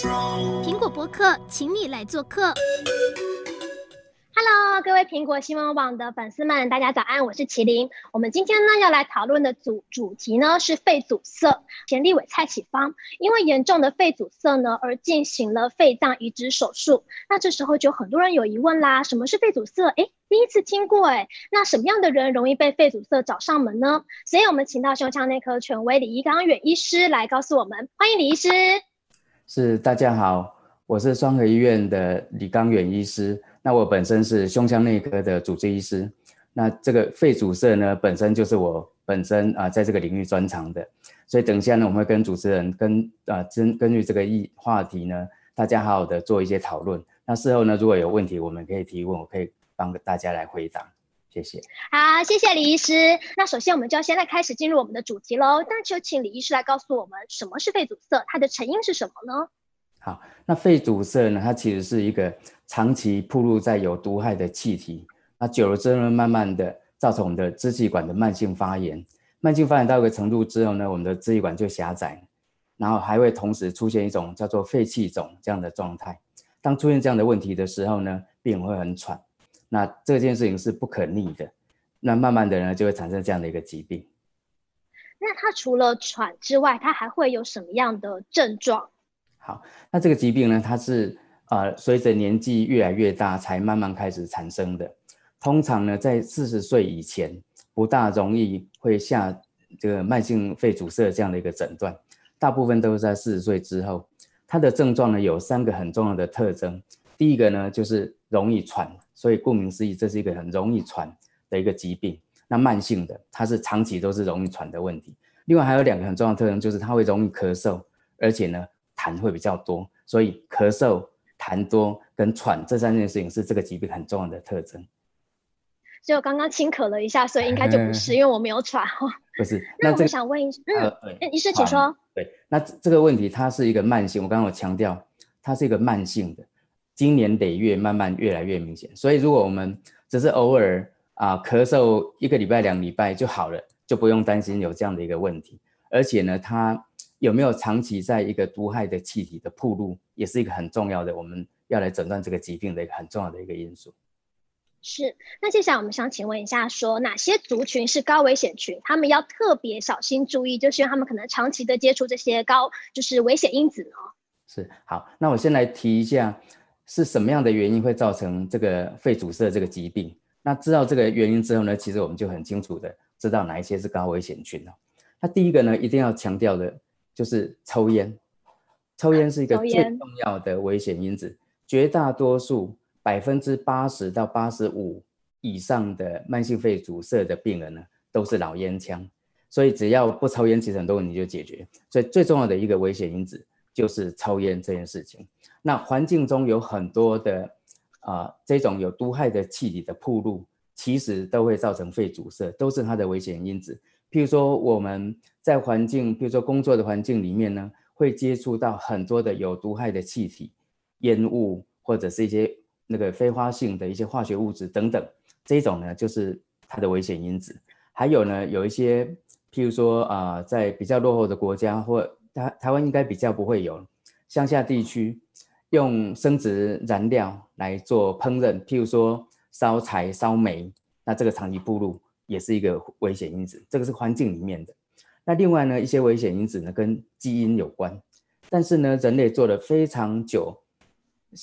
苹果博客，请你来做客。Hello，各位苹果新闻网的粉丝们，大家早安，我是麒麟。我们今天呢要来讨论的主主题呢是肺阻塞。前立委蔡启芳因为严重的肺阻塞呢而进行了肺脏移植手术。那这时候就很多人有疑问啦，什么是肺阻塞？诶，第一次听过诶。那什么样的人容易被肺阻塞找上门呢？所以我们请到胸腔内科权威李一刚远医师来告诉我们。欢迎李医师。是，大家好，我是双和医院的李刚远医师。那我本身是胸腔内科的主治医师，那这个肺阻塞呢，本身就是我本身啊在这个领域专长的，所以等一下呢，我们会跟主持人跟啊根根据这个议话题呢，大家好好的做一些讨论。那事后呢，如果有问题，我们可以提问，我可以帮大家来回答。谢谢。好，谢谢李医师。那首先我们就要现在开始进入我们的主题喽。那就请李医师来告诉我们，什么是肺阻塞，它的成因是什么呢？好，那肺阻塞呢，它其实是一个。长期暴露在有毒害的气体，那久了之后呢，慢慢的造成我们的支气管的慢性发炎。慢性发炎到一个程度之后呢，我们的支气管就狭窄，然后还会同时出现一种叫做肺气肿这样的状态。当出现这样的问题的时候呢，病人会很喘。那这件事情是不可逆的，那慢慢的呢，就会产生这样的一个疾病。那它除了喘之外，它还会有什么样的症状？好，那这个疾病呢，它是。啊、呃，随着年纪越来越大，才慢慢开始产生的。通常呢，在四十岁以前，不大容易会下这个慢性肺阻塞这样的一个诊断。大部分都是在四十岁之后。它的症状呢，有三个很重要的特征。第一个呢，就是容易喘，所以顾名思义，这是一个很容易喘的一个疾病。那慢性的，它是长期都是容易喘的问题。另外还有两个很重要的特征，就是它会容易咳嗽，而且呢，痰会比较多，所以咳嗽。痰多跟喘这三件事情是这个疾病很重要的特征。所以我刚刚轻咳了一下，所以应该就不是，因为我没有喘哈。不是，那我想问一下，嗯，哎，医师请说。对，那这个问题它是一个慢性，我刚刚有强调，它是一个慢性的，经年得月慢慢越来越明显。所以如果我们只是偶尔啊咳嗽一个礼拜、两礼拜就好了，就不用担心有这样的一个问题。而且呢，它。有没有长期在一个毒害的气体的铺路，也是一个很重要的，我们要来诊断这个疾病的一个很重要的一个因素。是，那接下来我们想请问一下说，说哪些族群是高危险群，他们要特别小心注意，就是因为他们可能长期的接触这些高，就是危险因子呢？是，好，那我先来提一下，是什么样的原因会造成这个肺阻塞这个疾病？那知道这个原因之后呢，其实我们就很清楚的知道哪一些是高危险群了。那第一个呢，一定要强调的。就是抽烟，抽烟是一个最重要的危险因子。绝大多数百分之八十到八十五以上的慢性肺阻塞的病人呢，都是老烟枪。所以只要不抽烟，其实很多问题就解决。所以最重要的一个危险因子就是抽烟这件事情。那环境中有很多的啊、这种有毒害的气体的暴露，其实都会造成肺阻塞，都是它的危险因子。譬如说我们在环境，譬如说工作的环境里面呢，会接触到很多的有毒害的气体、烟雾或者是一些那个非花性的一些化学物质等等，这种呢就是它的危险因子。还有呢，有一些譬如说啊、在比较落后的国家或台台湾应该比较不会有乡下地区用生质燃料来做烹饪，譬如说烧柴、烧煤，那这个长期暴露。也是一个危险因子，这个是环境里面的。那另外呢，一些危险因子呢跟基因有关，但是呢，人类做了非常久、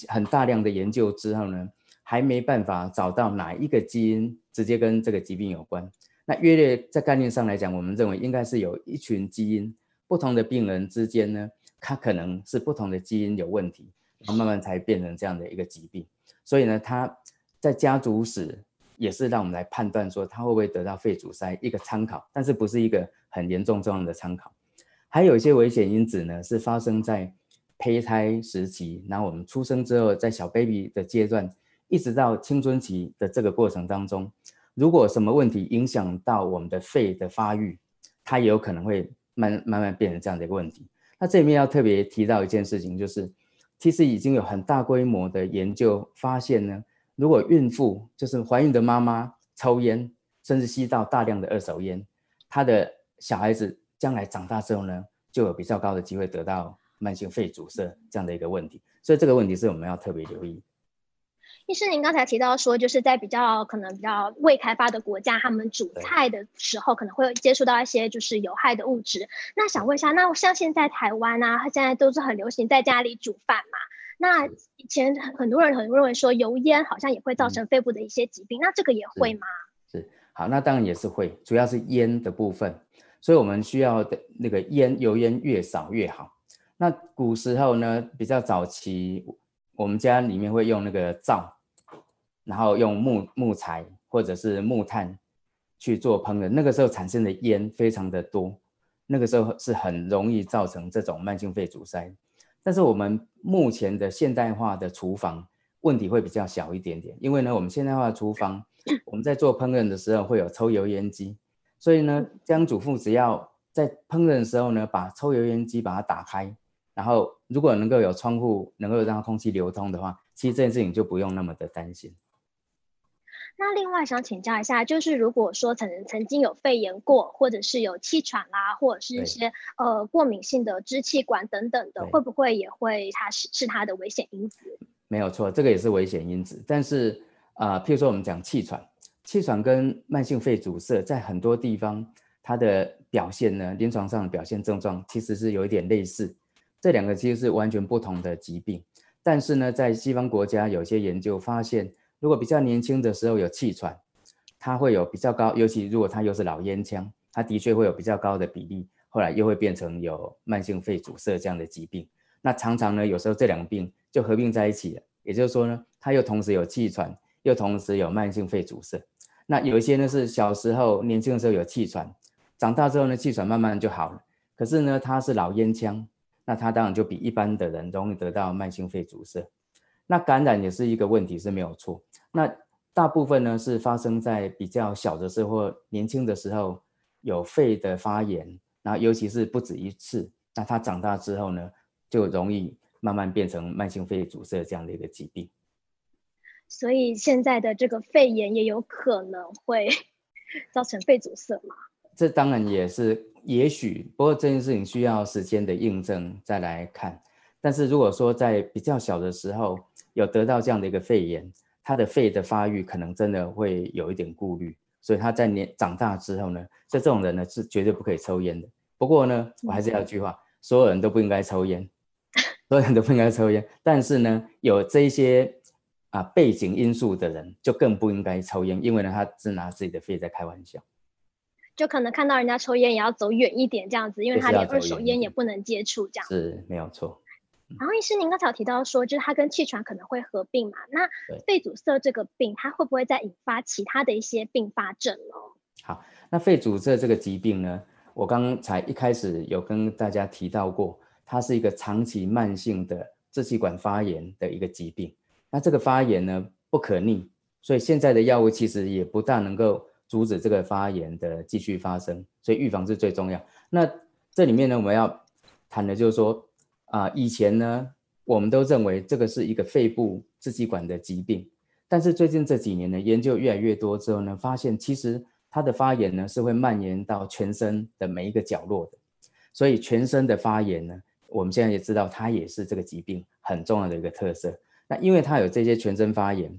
很大量的研究之后呢，还没办法找到哪一个基因直接跟这个疾病有关。那约略在概念上来讲，我们认为应该是有一群基因，不同的病人之间呢，它可能是不同的基因有问题，慢慢才变成这样的一个疾病。所以呢，它在家族史。也是让我们来判断说他会不会得到肺阻塞一个参考，但是不是一个很严重重要的参考。还有一些危险因子呢，是发生在胚胎时期，然后我们出生之后，在小 baby 的阶段，一直到青春期的这个过程当中，如果什么问题影响到我们的肺的发育，它也有可能会慢慢慢变成这样的一个问题。那这里面要特别提到一件事情，就是其实已经有很大规模的研究发现呢。如果孕妇就是怀孕的妈妈抽烟，甚至吸到大量的二手烟，她的小孩子将来长大之后呢，就有比较高的机会得到慢性肺阻塞这样的一个问题，所以这个问题是我们要特别留意。医师，您刚才提到说，就是在比较可能比较未开发的国家，他们煮菜的时候可能会接触到一些就是有害的物质。那想问一下，那像现在台湾啊，现在都是很流行在家里煮饭嘛？那以前很多人很认为说油烟好像也会造成肺部的一些疾病，嗯、那这个也会吗？是，是，好，那当然也是会，主要是烟的部分，所以我们需要的那个烟油烟越少越好。那古时候呢，比较早期，我们家里面会用那个灶。然后用木木材或者是木炭去做烹饪，那个时候产生的烟非常的多，那个时候是很容易造成这种慢性肺阻塞。但是我们目前的现代化的厨房问题会比较小一点点，因为呢，我们现代化的厨房 我们在做烹饪的时候会有抽油烟机，所以呢，家庭主妇只要在烹饪的时候呢，把抽油烟机把它打开，然后如果能够有窗户能够让空气流通的话，其实这件事情就不用那么的担心。那另外想请教一下，就是如果说曾曾经有肺炎过，或者是有气喘啦，或者是一些呃过敏性的支气管等等的，会不会也会它是是它的危险因子？没有错，这个也是危险因子。但是啊、呃，譬如说我们讲气喘，气喘跟慢性肺阻塞在很多地方它的表现呢，临床上的表现症状其实是有一点类似，这两个其实是完全不同的疾病。但是呢，在西方国家有些研究发现。如果比较年轻的时候有气喘，他会有比较高，尤其如果他又是老烟枪，他的确会有比较高的比例，后来又会变成有慢性肺阻塞这样的疾病。那常常呢，有时候这两病就合并在一起了，也就是说呢，他又同时有气喘，又同时有慢性肺阻塞。那有一些呢是小时候年轻的时候有气喘，长大之后呢气喘慢慢就好了，可是呢他是老烟枪，那他当然就比一般的人容易得到慢性肺阻塞。那感染也是一个问题，是没有错。那大部分呢是发生在比较小的时候或年轻的时候有肺的发炎，然后尤其是不止一次。那他长大之后呢，就容易慢慢变成慢性肺阻塞这样的一个疾病。所以现在的这个肺炎也有可能会 造成肺阻塞吗？这当然也是，也许。不过这件事情需要时间的印证再来看。但是如果说在比较小的时候有得到这样的一个肺炎，他的肺的发育可能真的会有一点顾虑，所以他在年长大之后呢，像这种人呢是绝对不可以抽烟的。不过呢，我还是要一句话，所有人都不应该抽烟，所有人都不应该抽烟。但是呢，有这一些啊背景因素的人就更不应该抽烟，因为呢，他是拿自己的肺在开玩笑。就可能看到人家抽烟也要走远一点这样子，因为他连二手烟也不能接触这样子。是没有错。然后医师，您刚才有提到说，就是它跟气喘可能会合并嘛？那肺阻塞这个病，它会不会再引发其他的一些并发症呢？好，那肺阻塞这个疾病呢，我刚才一开始有跟大家提到过，它是一个长期慢性的支气管发炎的一个疾病。那这个发炎呢不可逆，所以现在的药物其实也不大能够阻止这个发炎的继续发生，所以预防是最重要。那这里面呢，我们要谈的就是说。啊，以前呢，我们都认为这个是一个肺部支气管的疾病，但是最近这几年呢，研究越来越多之后呢，发现其实它的发炎呢是会蔓延到全身的每一个角落的，所以全身的发炎呢，我们现在也知道它也是这个疾病很重要的一个特色。那因为它有这些全身发炎，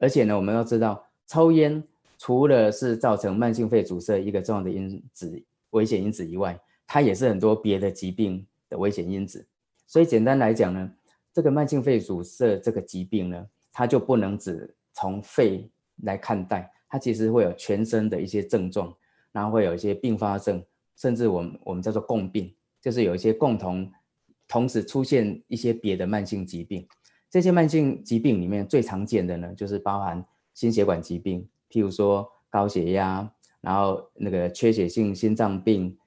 而且呢，我们要知道抽烟除了是造成慢性肺阻塞一个重要的因子、危险因子以外，它也是很多别的疾病的危险因子。所以简单来讲呢，这个慢性肺阻塞这个疾病呢，它就不能只从肺来看待，它其实会有全身的一些症状，然后会有一些并发症，甚至我们我们叫做共病，就是有一些共同同时出现一些别的慢性疾病。这些慢性疾病里面最常见的呢，就是包含心血管疾病，譬如说高血压，然后那个缺血性心脏病，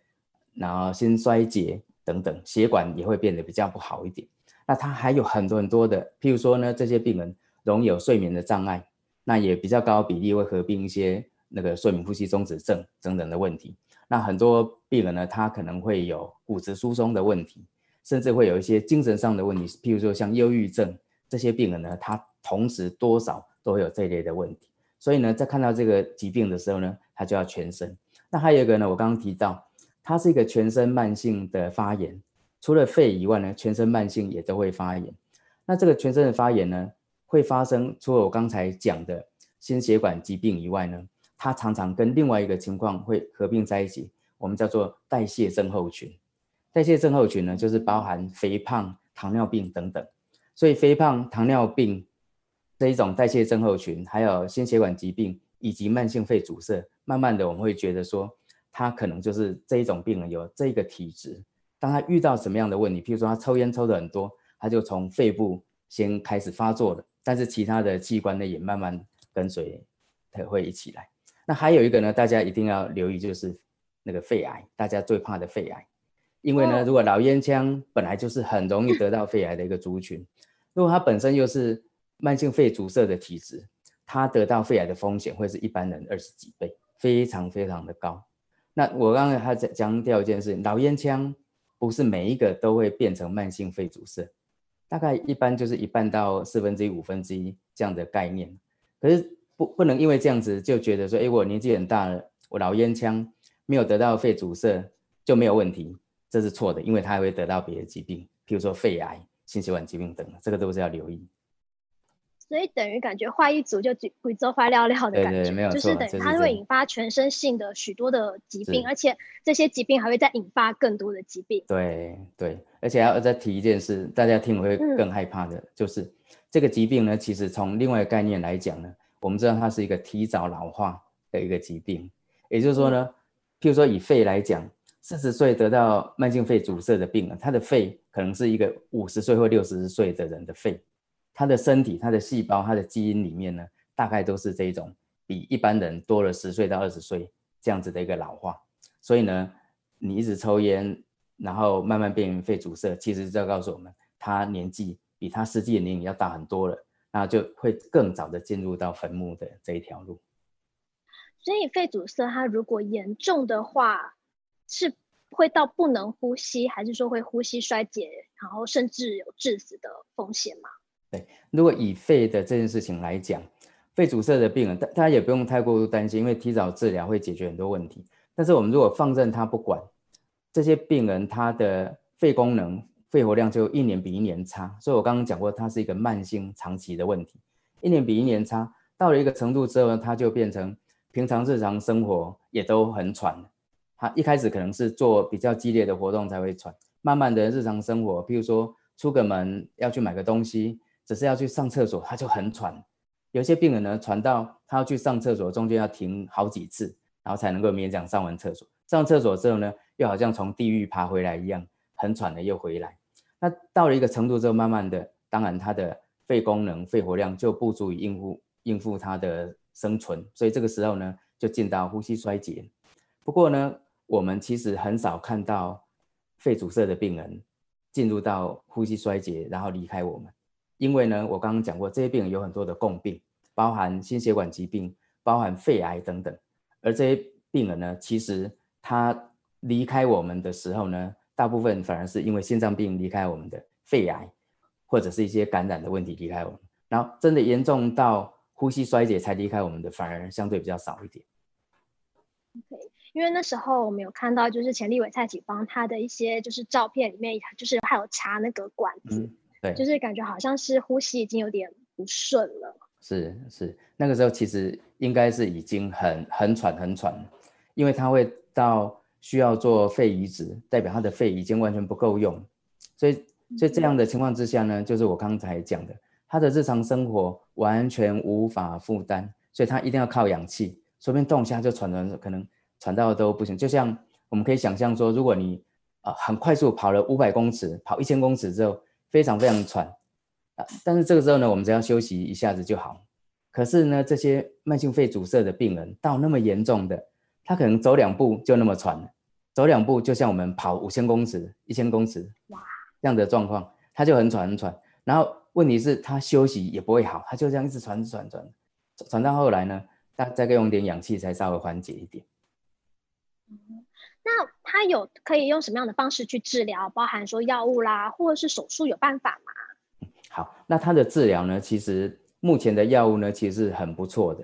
然后心衰竭。等等，血管也会变得比较不好一点。那它还有很多很多的，譬如说呢，这些病人容易有睡眠的障碍，那也比较高比例会合并一些那个睡眠呼吸中止症等等的问题。那很多病人呢，他可能会有骨质疏松的问题，甚至会有一些精神上的问题，譬如说像忧郁症，这些病人呢，他同时多少都会有这一类的问题。所以呢，在看到这个疾病的时候呢，他就要全身。那还有一个呢，我刚刚提到。它是一个全身慢性的发炎，除了肺以外呢，全身慢性也都会发炎。那这个全身的发炎呢，会发生除了我刚才讲的心血管疾病以外呢，它常常跟另外一个情况会合并在一起，我们叫做代谢症候群。代谢症候群呢，就是包含肥胖、糖尿病等等。所以肥胖、糖尿病这一种代谢症候群，还有心血管疾病以及慢性肺阻塞，慢慢的我们会觉得说，他可能就是这一种病人有这个体质。当他遇到什么样的问题，譬如说他抽烟抽的很多，他就从肺部先开始发作了，但是其他的器官呢也慢慢跟随，他会一起来。那还有一个呢，大家一定要留意，就是那个肺癌，大家最怕的肺癌，因为呢，如果老烟枪本来就是很容易得到肺癌的一个族群，如果他本身又是慢性肺阻塞的体质，他得到肺癌的风险会是一般人二十几倍，非常非常的高。那我刚才还在强调一件事，老烟枪。不是每一个都会变成慢性肺阻塞，大概一般就是一半到四分之一、五分之一这样的概念。可是不不能因为这样子就觉得说，哎，我年纪很大了，我老烟枪没有得到肺阻塞就没有问题，这是错的，因为他还会得到别的疾病，譬如说肺癌、心血管疾病等，这个都是要留意。所以等于感觉坏一组就贵州发料料的感觉，对对对，没有，就是等于它会引发全身性的许多的疾病，而且这些疾病还会再引发更多的疾病。对对，而且要再提一件事，大家听会更害怕的，嗯、就是这个疾病呢，其实从另外一个概念来讲呢，我们知道它是一个提早老化的一个疾病，也就是说呢，嗯、譬如说以肺来讲，四十岁得到慢性肺阻塞的病人，他的肺可能是一个五十岁或六十岁的人的肺。他的身体、他的细胞、他的基因里面呢，大概都是这种比一般人多了十岁到二十岁这样子的一个老化。所以呢，你一直抽烟，然后慢慢变成肺阻塞，其实就告诉我们，他年纪比他实际的年龄要大很多了，那就会更早的进入到坟墓的这一条路。所以肺阻塞它如果严重的话，是会到不能呼吸，还是说会呼吸衰竭，然后甚至有致死的风险吗？对，如果以肺的这件事情来讲，肺阻塞的病人，大大家也不用太过度担心，因为提早治疗会解决很多问题。但是我们如果放任他不管，这些病人他的肺功能、肺活量就一年比一年差。所以我刚刚讲过，它是一个慢性长期的问题，一年比一年差。到了一个程度之后呢，他就变成平常日常生活也都很喘。他一开始可能是做比较激烈的活动才会喘，慢慢的日常生活，譬如说出个门要去买个东西。只是要去上厕所，他就很喘。有些病人呢，喘到他要去上厕所，中间要停好几次，然后才能够勉强上完厕所。上厕所之后呢，又好像从地狱爬回来一样，很喘的又回来。那到了一个程度之后，慢慢的，当然他的肺功能、肺活量就不足以应付应付他的生存，所以这个时候呢，就进到呼吸衰竭。不过呢，我们其实很少看到肺阻塞的病人进入到呼吸衰竭，然后离开我们。因为呢，我刚刚讲过，这些病人有很多的共病，包含心血管疾病，包含肺癌等等。而这些病人呢，其实他离开我们的时候呢，大部分反而是因为心脏病离开我们的，肺癌或者是一些感染的问题离开我们。然后真的严重到呼吸衰竭才离开我们的，反而相对比较少一点。Okay. 因为那时候我们有看到，就是前立伟蔡启芳他的一些就是照片里面，就是还有插那个管子。嗯对，就是感觉好像是呼吸已经有点不顺了。是是，那个时候其实应该是已经很很喘很喘，因为他会到需要做肺移植，代表他的肺已经完全不够用，所以所以这样的情况之下呢，就是我刚才讲的，他的日常生活完全无法负担，所以他一定要靠氧气，随便动一下就喘的，可能喘到都不行。就像我们可以想象说，如果你啊很快速跑了五百公尺，跑一千公尺之后。非常非常喘啊！但是这个时候呢，我们只要休息一下子就好。可是呢，这些慢性肺阻塞的病人到那么严重的，他可能走两步就那么喘了，走两步就像我们跑五千公尺、一千公尺哇这样的状况，他就很喘很喘。然后问题是，他休息也不会好，他就这样一直喘喘喘，喘到后来呢，他再用点氧气才稍微缓解一点。那他有可以用什么样的方式去治疗？包含说药物啦，或者是手术，有办法吗？好，那他的治疗呢？其实目前的药物呢，其实是很不错的。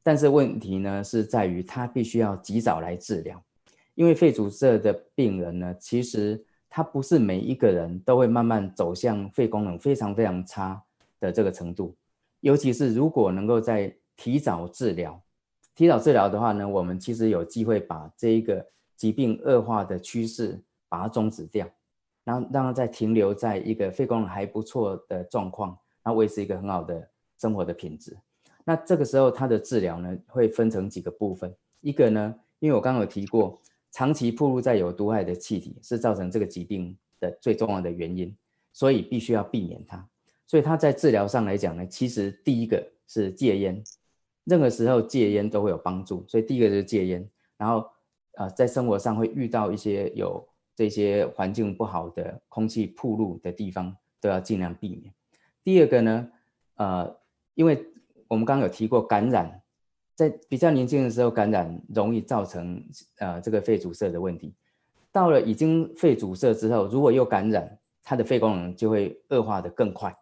但是问题呢，是在于他必须要及早来治疗，因为肺阻塞的病人呢，其实他不是每一个人都会慢慢走向肺功能非常非常差的这个程度，尤其是如果能够在提早治疗，提早治疗的话呢，我们其实有机会把这一个疾病恶化的趋势把它终止掉，然后让它再停留在一个肺功能还不错的状况，然后维持一个很好的生活的品质。那这个时候它的治疗呢，会分成几个部分，一个呢，因为我刚刚有提过，长期暴露在有毒害的气体是造成这个疾病的最重要的原因，所以必须要避免它。所以它在治疗上来讲呢，其实第一个是戒烟。任何时候戒烟都会有帮助，所以第一个就是戒烟。然后，呃，在生活上会遇到一些有这些环境不好的空气暴露的地方，都要尽量避免。第二个呢，呃，因为我们刚刚有提过感染，在比较年轻的时候感染容易造成呃这个肺阻塞的问题。到了已经肺阻塞之后，如果又感染，它的肺功能就会恶化的更快。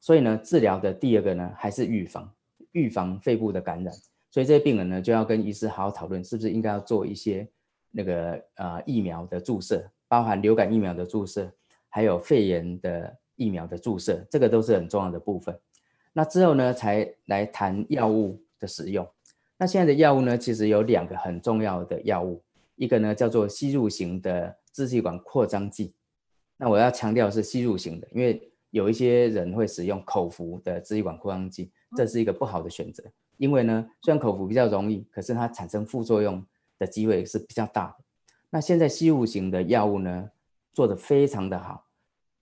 所以呢，治疗的第二个呢，还是预防。预防肺部的感染，所以这些病人呢，就要跟医师好好讨论，是不是应该要做一些那个呃疫苗的注射，包含流感疫苗的注射，还有肺炎的疫苗的注射，这个都是很重要的部分。那之后呢，才来谈药物的使用。那现在的药物呢，其实有两个很重要的药物，一个呢叫做吸入型的支气管扩张剂。那我要强调是吸入型的，因为有一些人会使用口服的支气管扩张剂。这是一个不好的选择，因为呢，虽然口服比较容易，可是它产生副作用的机会是比较大的。那现在吸入型的药物呢，做得非常的好，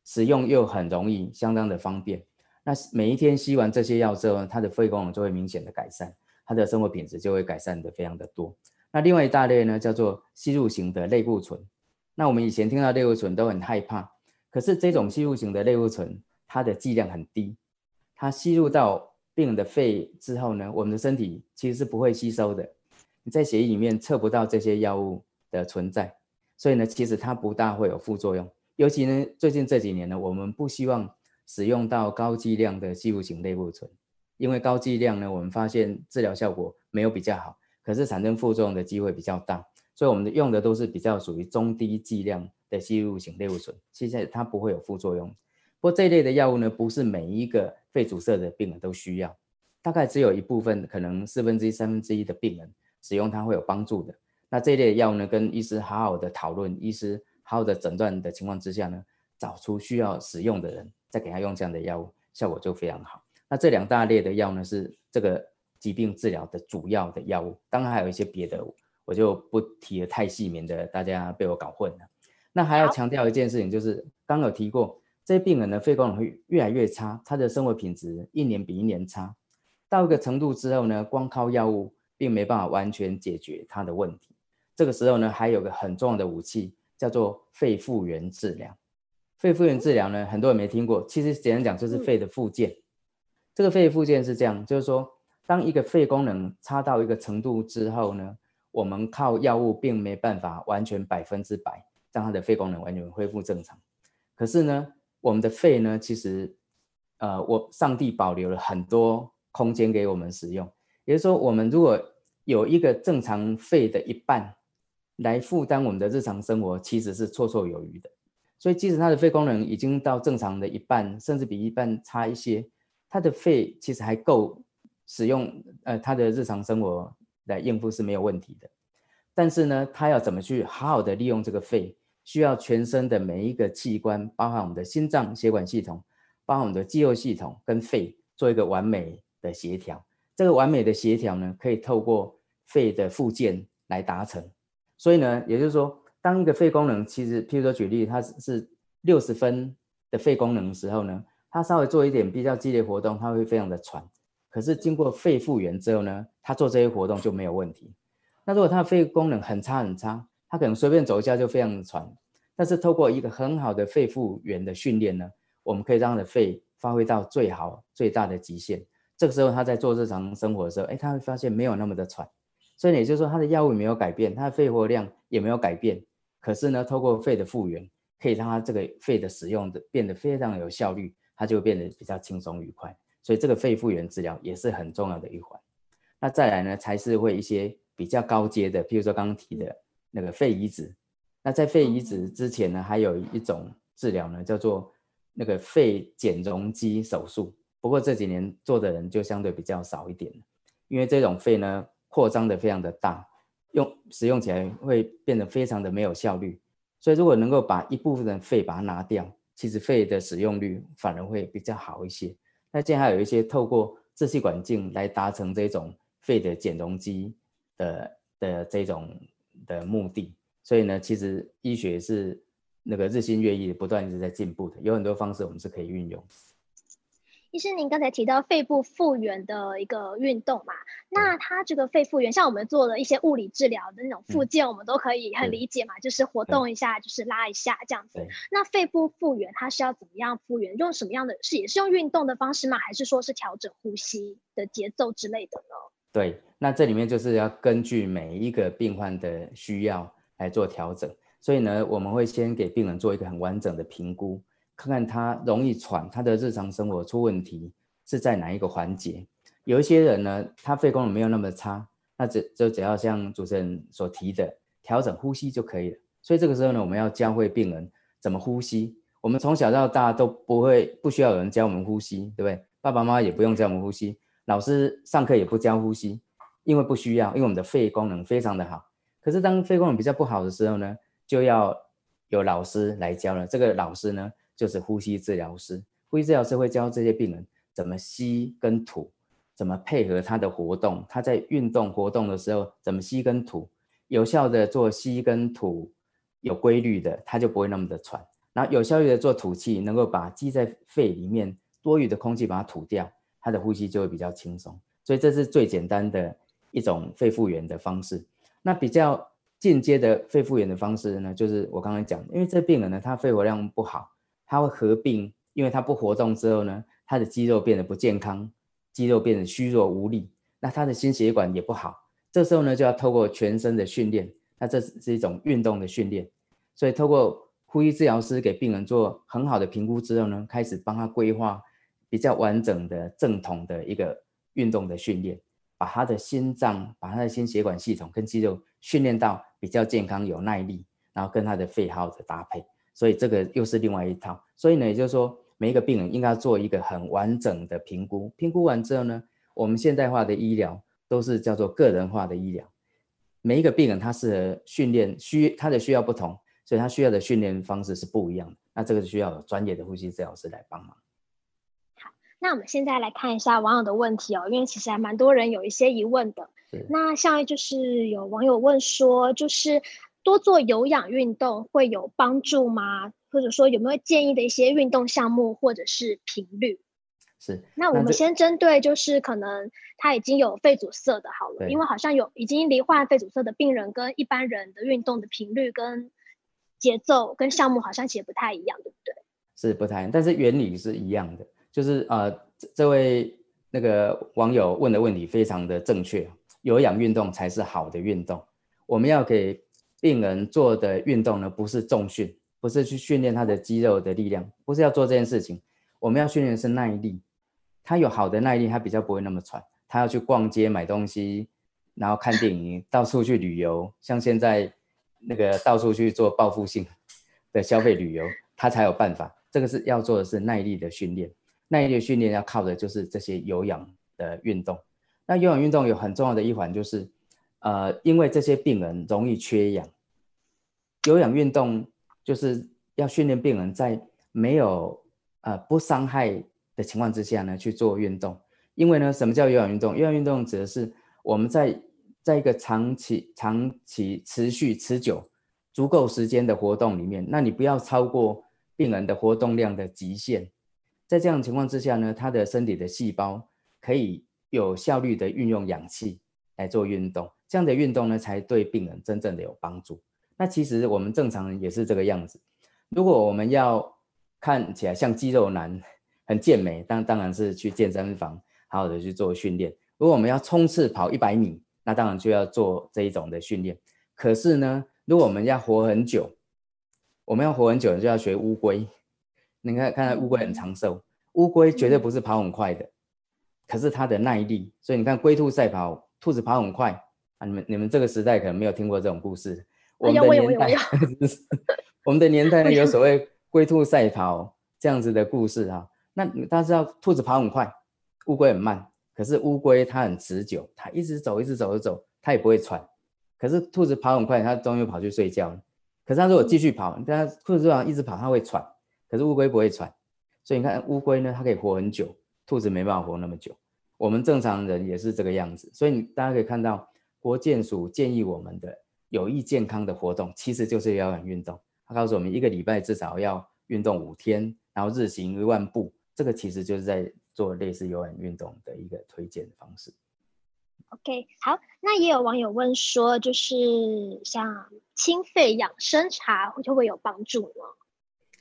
使用又很容易，相当的方便。那每一天吸完这些药之后，它的肺功能就会明显的改善，它的生活品质就会改善的非常的多。那另外一大类呢，叫做吸入型的类固醇。那我们以前听到类固醇都很害怕，可是这种吸入型的类固醇，它的剂量很低，它吸入到病人的肺之后呢，我们的身体其实是不会吸收的，你在血液里面测不到这些药物的存在，所以呢，其实它不大会有副作用。尤其呢，最近这几年呢，我们不希望使用到高剂量的吸入型类固醇，因为高剂量呢，我们发现治疗效果没有比较好，可是产生副作用的机会比较大，所以我们用的都是比较属于中低剂量的吸入型类固醇，其实它不会有副作用。不过这一类的药物呢，不是每一个肺阻塞的病人都需要，大概只有一部分，可能四分之一、三分之一的病人使用它会有帮助的。那这一类的药呢，跟医师好好的讨论，医师好好的诊断的情况之下呢，找出需要使用的人，再给他用这样的药物，效果就非常好。那这两大类的药呢，是这个疾病治疗的主要的药物，当然还有一些别的，我就不提的太细，免得大家被我搞混了。那还要强调一件事情，就是刚有提过。这些病人的肺功能会越来越差，他的生活品质一年比一年差。到一个程度之后呢，光靠药物并没办法完全解决他的问题。这个时候呢，还有个很重要的武器叫做肺复原治疗。肺复原治疗呢，很多人没听过，其实简单讲就是肺的复健。这个肺复健是这样，就是说，当一个肺功能差到一个程度之后呢，我们靠药物并没办法完全百分之百让他的肺功能完全恢复正常。可是呢，我们的肺呢，其实，呃，我上帝保留了很多空间给我们使用。也就说，我们如果有一个正常肺的一半来负担我们的日常生活，其实是绰绰有余的。所以，即使他的肺功能已经到正常的一半，甚至比一半差一些，他的肺其实还够使用，呃，他的日常生活来应付是没有问题的。但是呢，他要怎么去好好的利用这个肺？需要全身的每一个器官，包含我们的心脏血管系统，包含我们的肌肉系统跟肺，做一个完美的协调。这个完美的协调呢，可以透过肺的复健来达成。所以呢，也就是说，当一个肺功能其实，譬如说举例，它是六十分的肺功能的时候呢，它稍微做一点比较激烈活动，它会非常的喘。可是经过肺复原之后呢，它做这些活动就没有问题。那如果它的肺功能很差很差，他可能随便走一下就非常的喘，但是透过一个很好的肺复原的训练呢，我们可以让他的肺发挥到最好最大的极限。这个时候他在做日常生活的时候，哎，他会发现没有那么的喘。所以也就是说，他的药物没有改变，他的肺活量也没有改变。可是呢，透过肺的复原，可以让他这个肺的使用的变得非常有效率，他就变得比较轻松愉快。所以这个肺复原治疗也是很重要的一环。那再来呢，才是会一些比较高阶的，譬如说刚刚提的。那个肺移植，那在肺移植之前呢，还有一种治疗呢，叫做那个肺减容积手术。不过这几年做的人就相对比较少一点，因为这种肺呢扩张的非常的大，用使用起来会变得非常的没有效率。所以如果能够把一部分的肺把它拿掉，其实肺的使用率反而会比较好一些。那现在还有一些透过支气管镜来达成这种肺的减容积的的这种的目的。所以呢，其实医学是那个日新月异，不断一直在进步的，有很多方式我们是可以运用。医生，您刚才提到肺部复原的一个运动嘛？那它这个肺复原，像我们做了一些物理治疗的那种复健，嗯、我们都可以很理解嘛，就是活动一下，就是拉一下这样子。那肺部复原，它是要怎么样复原？用什么样的？是也是用运动的方式吗？还是说是调整呼吸的节奏之类的呢？对，那这里面就是要根据每一个病患的需要。来做调整，所以呢，我们会先给病人做一个很完整的评估，看看他容易喘，他的日常生活出问题是在哪一个环节。有一些人呢，他肺功能没有那么差，那只就只要像主持人所提的调整呼吸就可以了。所以这个时候呢，我们要教会病人怎么呼吸。我们从小到大都不会，不需要有人教我们呼吸，对不对？爸爸妈妈也不用教我们呼吸，老师上课也不教呼吸，因为不需要，因为我们的肺功能非常的好。可是当肺功能比较不好的时候呢，就要有老师来教了。这个老师呢，就是呼吸治疗师。呼吸治疗师会教这些病人怎么吸跟吐，怎么配合他的活动。他在运动活动的时候，怎么吸跟吐，有效的做吸跟吐，有规律的，他就不会那么的喘。然后有效率的做吐气，能够把积在肺里面多余的空气把它吐掉，他的呼吸就会比较轻松。所以这是最简单的一种肺复原的方式。那比较进阶的肺复原的方式呢，就是我刚才讲，因为这病人呢，他肺活量不好，他会合并，因为他不活动之后呢，他的肌肉变得不健康，肌肉变得虚弱无力，那他的心血管也不好，这时候呢，就要透过全身的训练，那这是一种运动的训练，所以透过呼吸治疗师给病人做很好的评估之后呢，开始帮他规划比较完整的正统的一个运动的训练。把他的心脏、把他的心血管系统跟肌肉训练到比较健康、有耐力，然后跟他的肺号的搭配，所以这个又是另外一套。所以呢，也就是说，每一个病人应该要做一个很完整的评估。评估完之后呢，我们现代化的医疗都是叫做个人化的医疗。每一个病人他适合训练需他的需要不同，所以他需要的训练方式是不一样的。那这个需要有专业的呼吸治疗师来帮忙。好那我们现在来看一下网友的问题哦，因为其实还蛮多人有一些疑问的。那像就是有网友问说，就是多做有氧运动会有帮助吗？或者说有没有建议的一些运动项目或者是频率？是。那我们先针对就是可能他已经有肺阻塞的好了，因为好像有已经罹患肺阻塞的病人跟一般人的运动的频率跟节奏跟项目好像其实不太一样，对不对？是不太一样，但是原理是一样的。就是呃，这位那个网友问的问题非常的正确，有氧运动才是好的运动。我们要给病人做的运动呢，不是重训，不是去训练他的肌肉的力量，不是要做这件事情。我们要训练的是耐力，他有好的耐力，他比较不会那么喘。他要去逛街买东西，然后看电影，到处去旅游，像现在那个到处去做报复性的消费旅游，他才有办法。这个是要做的是耐力的训练。耐力训练要靠的就是这些有氧的运动。那有氧运动有很重要的一环就是，呃，因为这些病人容易缺氧，有氧运动就是要训练病人在没有呃不伤害的情况之下呢去做运动。因为呢，什么叫有氧运动？有氧运动指的是我们在在一个长期、长期、持续、持久、足够时间的活动里面，那你不要超过病人的活动量的极限。在这样的情况之下呢，他的身体的细胞可以有效率的运用氧气来做运动，这样的运动呢，才对病人真正的有帮助。那其实我们正常人也是这个样子。如果我们要看起来像肌肉男，很健美，当当然是去健身房好好的去做训练。如果我们要冲刺跑一百米，那当然就要做这一种的训练。可是呢，如果我们要活很久，我们要活很久，就要学乌龟。你看，看乌龟很长寿，乌龟绝对不是跑很快的，可是它的耐力。所以你看龟兔赛跑，兔子跑很快啊！你们你们这个时代可能没有听过这种故事。我们的年代，我们的年代呢，有所谓龟兔赛跑这样子的故事啊。那大家知道，兔子跑很快，乌龟很慢。可是乌龟它很持久，它一直走，一直走，一直走，它也不会喘。可是兔子跑很快，它终于跑去睡觉了。可是它如果继续跑，它兔子一直跑，它会喘。可是乌龟不会喘。所以你看乌龟呢，它可以活很久，兔子没办法活那么久。我们正常人也是这个样子。所以你大家可以看到，国健署建议我们的有益健康的活动，其实就是有氧运动。他告诉我们，一个礼拜至少要运动五天，然后日行一万步。这个其实就是在。做类似有氧运动的一个推荐的方式。OK，好，那也有网友问说，就是像清肺养生茶会不会有帮助呢？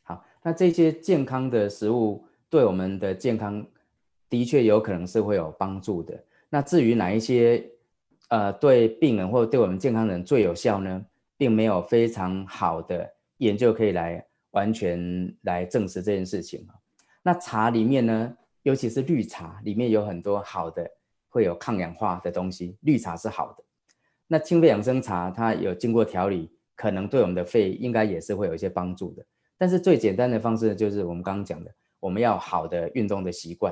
好，那这些健康的食物对我们的健康的确有可能是会有帮助的。那至于哪一些呃对病人或者对我们健康人最有效呢？并没有非常好的研究可以来完全来证实这件事情。那茶里面呢？尤其是绿茶里面有很多好的，会有抗氧化的东西。绿茶是好的，那清肺养生茶它有经过调理，可能对我们的肺应该也是会有一些帮助的。但是最简单的方式就是我们刚刚讲的，我们要好的运动的习惯。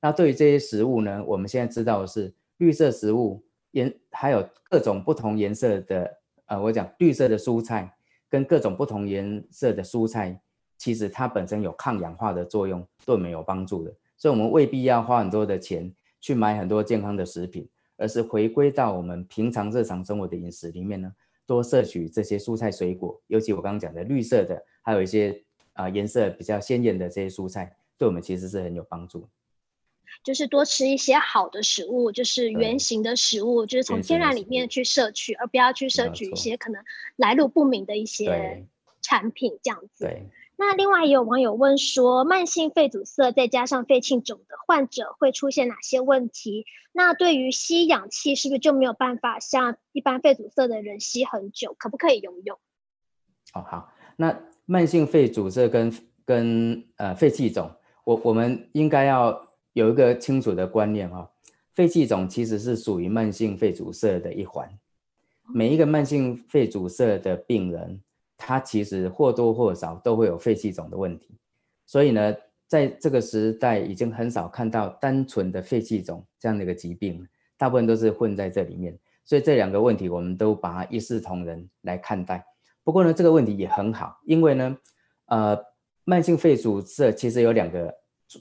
那对于这些食物呢，我们现在知道的是绿色食物颜还有各种不同颜色的，呃，我讲绿色的蔬菜跟各种不同颜色的蔬菜，其实它本身有抗氧化的作用，对我们有帮助的。所以，我们未必要花很多的钱去买很多健康的食品，而是回归到我们平常日常生活的饮食里面呢，多摄取这些蔬菜水果，尤其我刚刚讲的绿色的，还有一些啊颜色比较鲜艳的这些蔬菜，对我们其实是很有帮助。就是多吃一些好的食物，就是原形的食物，就是从天然里面去摄取，而不要去摄取一些可能来路不明的一些产品这样子。对。那另外也有网友问说，慢性肺阻塞再加上肺气肿的患者会出现哪些问题？那对于吸氧气是不是就没有办法像一般肺阻塞的人吸很久？可不可以游泳？哦，好，那慢性肺阻塞跟跟呃肺气肿，我我们应该要有一个清楚的观念哈、哦，肺气肿其实是属于慢性肺阻塞的一环，每一个慢性肺阻塞的病人。他其实或多或少都会有肺气肿的问题，所以呢，在这个时代已经很少看到单纯的肺气肿这样的一个疾病，大部分都是混在这里面。所以这两个问题我们都把它一视同仁来看待。不过呢，这个问题也很好，因为呢，呃，慢性肺阻塞其实有两个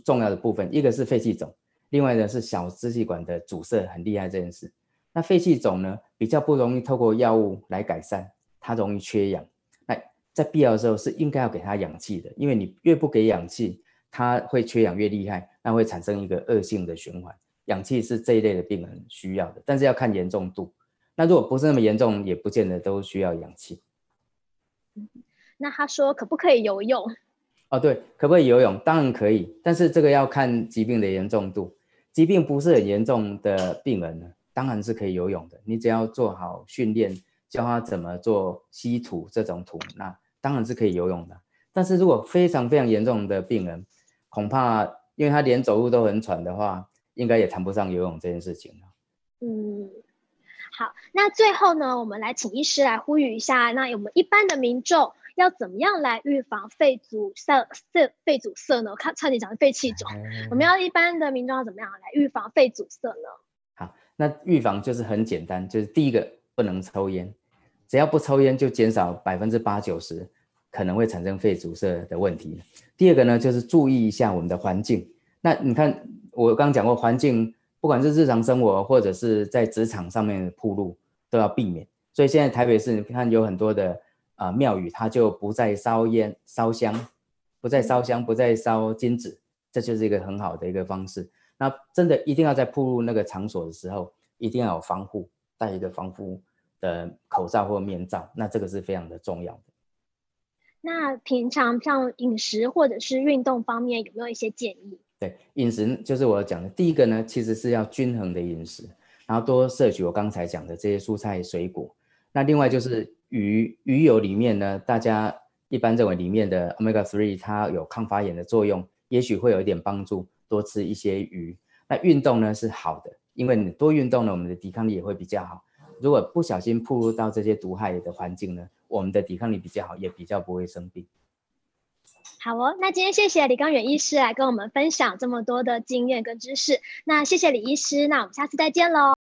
重要的部分，一个是肺气肿，另外呢是小支气管的阻塞很厉害这件事。那肺气肿呢比较不容易透过药物来改善，它容易缺氧。那在必要的时候是应该要给他氧气的，因为你越不给氧气，他会缺氧越厉害，那会产生一个恶性的循环。氧气是这一类的病人需要的，但是要看严重度。那如果不是那么严重，也不见得都需要氧气。那他说可不可以游泳？哦，对，可不可以游泳？当然可以，但是这个要看疾病的严重度。疾病不是很严重的病人呢，当然是可以游泳的。你只要做好训练，教他怎么做吸吐这种吐，那。当然是可以游泳的，但是如果非常非常严重的病人，恐怕因为他连走路都很喘的话，应该也谈不上游泳这件事情。嗯，好，那最后呢，我们来请医师来呼吁一下，那我们一般的民众要怎么样来预防肺阻塞？肺肺阻塞呢？我看差点讲肺气肿，嗯、我们要一般的民众要怎么样来预防肺阻塞呢？好，那预防就是很简单，就是第一个不能抽烟，只要不抽烟，就减少百分之八九十。可能会产生肺阻塞的问题。第二个呢，就是注意一下我们的环境。那你看，我刚刚讲过，环境不管是日常生活或者是在职场上面的铺路，都要避免。所以现在台北市你看有很多的啊庙宇，它就不再烧烟、烧香，不再烧香，不再烧金纸，这就是一个很好的一个方式。那真的一定要在铺入那个场所的时候，一定要有防护，戴一个防护的口罩或面罩，那这个是非常的重要的。那平常像饮食或者是运动方面有没有一些建议？对，饮食就是我讲的第一个呢，其实是要均衡的饮食，然后多摄取我刚才讲的这些蔬菜水果。那另外就是鱼，鱼油里面呢，大家一般认为里面的 Omega 3它有抗发炎的作用，也许会有一点帮助，多吃一些鱼。那运动呢是好的，因为你多运动呢，我们的抵抗力也会比较好。如果不小心暴露到这些毒害的环境呢，我们的抵抗力比较好，也比较不会生病。好哦，那今天谢谢李刚远医师来跟我们分享这么多的经验跟知识。那谢谢李医师，那我们下次再见喽。